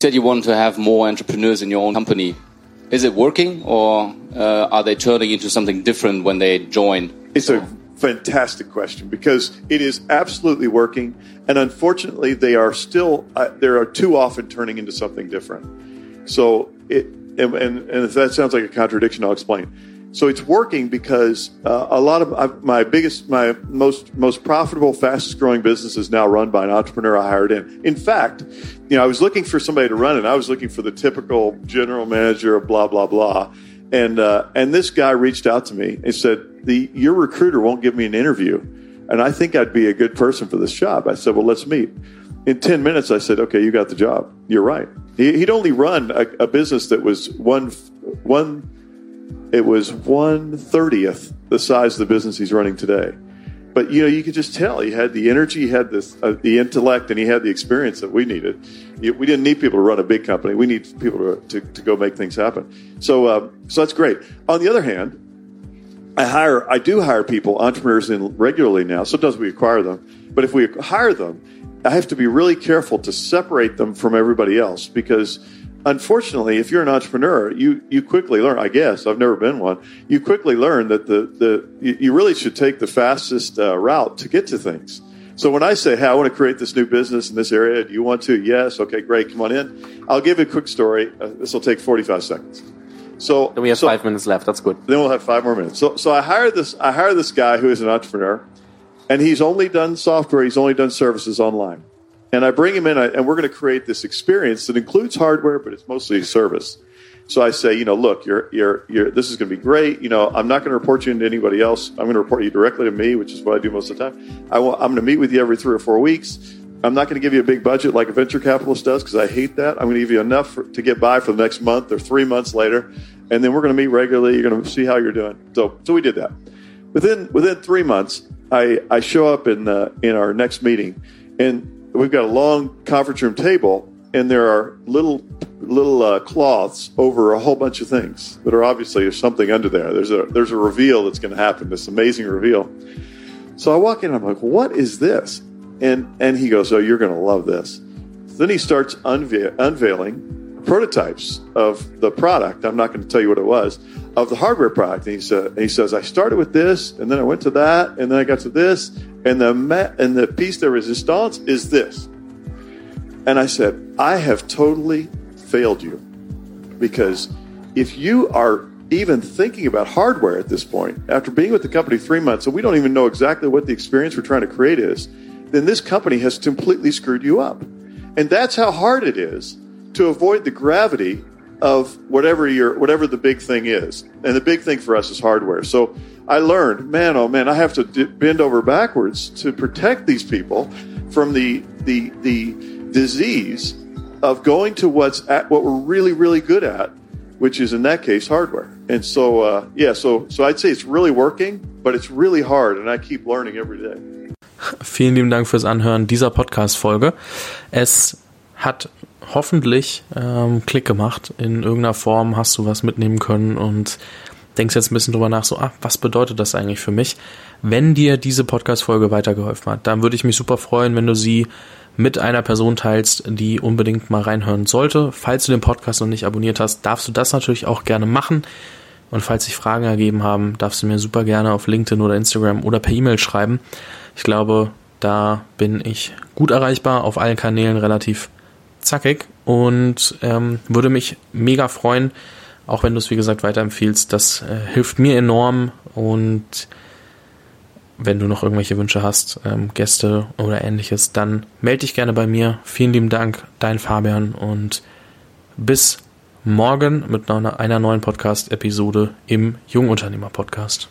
said you want to have more entrepreneurs in your own company. Is it working, or uh, are they turning into something different when they join? It's a fantastic question because it is absolutely working, and unfortunately, they are still uh, are too often turning into something different. So it and, and, and if that sounds like a contradiction, I'll explain. So it's working because uh, a lot of uh, my biggest, my most most profitable, fastest growing business is now run by an entrepreneur I hired in. In fact, you know, I was looking for somebody to run it. I was looking for the typical general manager of blah blah blah, and uh, and this guy reached out to me and said, "The your recruiter won't give me an interview, and I think I'd be a good person for this job." I said, "Well, let's meet." In ten minutes, I said, "Okay, you got the job. You're right." He'd only run a, a business that was one one. It was one thirtieth the size of the business he's running today. But you know you could just tell he had the energy he had this uh, the intellect and he had the experience that we needed. We didn't need people to run a big company. We need people to, to, to go make things happen. So uh, so that's great. On the other hand i hire i do hire people entrepreneurs in regularly now. Sometimes we acquire them. But if we hire them i have to be really careful to separate them from everybody else because unfortunately, if you're an entrepreneur, you you quickly learn. I guess I've never been one. You quickly learn that the the you really should take the fastest uh, route to get to things. So when I say, "Hey, I want to create this new business in this area," do you want to? Yes. Okay, great. Come on in. I'll give you a quick story. Uh, this will take 45 seconds. So then we have so, five minutes left. That's good. Then we'll have five more minutes. So so I hired this I hired this guy who is an entrepreneur, and he's only done software. He's only done services online. And I bring him in, and we're going to create this experience that includes hardware, but it's mostly service. So I say, you know, look, you're, you're, you're, this is going to be great. You know, I'm not going to report you into anybody else. I'm going to report you directly to me, which is what I do most of the time. I want, I'm going to meet with you every three or four weeks. I'm not going to give you a big budget like a venture capitalist does because I hate that. I'm going to give you enough for, to get by for the next month or three months later, and then we're going to meet regularly. You're going to see how you're doing. So, so we did that. Within within three months, I, I show up in uh, in our next meeting, and we've got a long conference room table, and there are little little uh, cloths over a whole bunch of things that are obviously there's something under there. There's a there's a reveal that's going to happen. This amazing reveal. So I walk in. I'm like, what is this? And and he goes, oh, you're going to love this. Then he starts unve- unveiling prototypes of the product. I'm not going to tell you what it was of the hardware product. And he said, and he says, I started with this, and then I went to that, and then I got to this, and the ma- and the piece de resistance is this. And I said, I have totally failed you because if you are even thinking about hardware at this point, after being with the company three months, and we don't even know exactly what the experience we're trying to create is, then this company has completely screwed you up. And that's how hard it is to avoid the gravity of whatever your whatever the big thing is. And the big thing for us is hardware. So I learned, man, oh man, I have to d- bend over backwards to protect these people from the the the disease of going to what's at what we're really really good at, which is in that case hardware. And so uh, yeah, so so I'd say it's really working, but it's really hard, and I keep learning every day. Vielen lieben Dank fürs Anhören dieser Podcast-Folge. Es hat hoffentlich ähm, Klick gemacht. In irgendeiner Form hast du was mitnehmen können und denkst jetzt ein bisschen drüber nach, so, ah, was bedeutet das eigentlich für mich? Wenn dir diese Podcast-Folge weitergeholfen hat, dann würde ich mich super freuen, wenn du sie mit einer Person teilst, die unbedingt mal reinhören sollte. Falls du den Podcast noch nicht abonniert hast, darfst du das natürlich auch gerne machen. Und falls sich Fragen ergeben haben, darfst du mir super gerne auf LinkedIn oder Instagram oder per E-Mail schreiben. Ich glaube, da bin ich gut erreichbar, auf allen Kanälen relativ zackig und ähm, würde mich mega freuen, auch wenn du es wie gesagt weiterempfiehlst. Das äh, hilft mir enorm und wenn du noch irgendwelche Wünsche hast, ähm, Gäste oder ähnliches, dann melde dich gerne bei mir. Vielen lieben Dank, dein Fabian und bis morgen mit einer neuen Podcast-Episode im Jungunternehmer-Podcast.